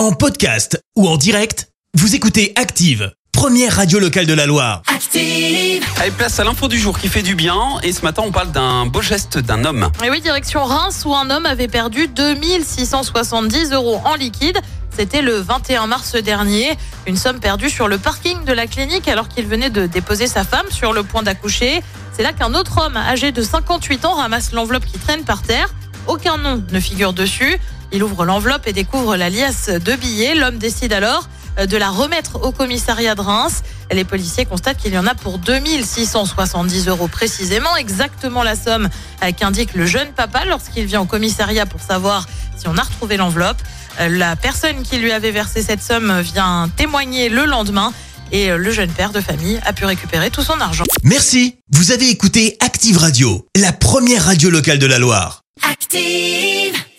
En podcast ou en direct, vous écoutez Active, première radio locale de la Loire. Active. Allez, place à l'info du jour qui fait du bien. Et ce matin, on parle d'un beau geste d'un homme. Et oui, direction Reims où un homme avait perdu 2670 euros en liquide. C'était le 21 mars dernier. Une somme perdue sur le parking de la clinique alors qu'il venait de déposer sa femme sur le point d'accoucher. C'est là qu'un autre homme âgé de 58 ans ramasse l'enveloppe qui traîne par terre. Aucun nom ne figure dessus. Il ouvre l'enveloppe et découvre la liasse de billets. L'homme décide alors euh, de la remettre au commissariat de Reims. Les policiers constatent qu'il y en a pour 2670 euros précisément, exactement la somme euh, qu'indique le jeune papa lorsqu'il vient au commissariat pour savoir si on a retrouvé l'enveloppe. Euh, La personne qui lui avait versé cette somme vient témoigner le lendemain et le jeune père de famille a pu récupérer tout son argent. Merci, vous avez écouté Active Radio, la première radio locale de la Loire. Active.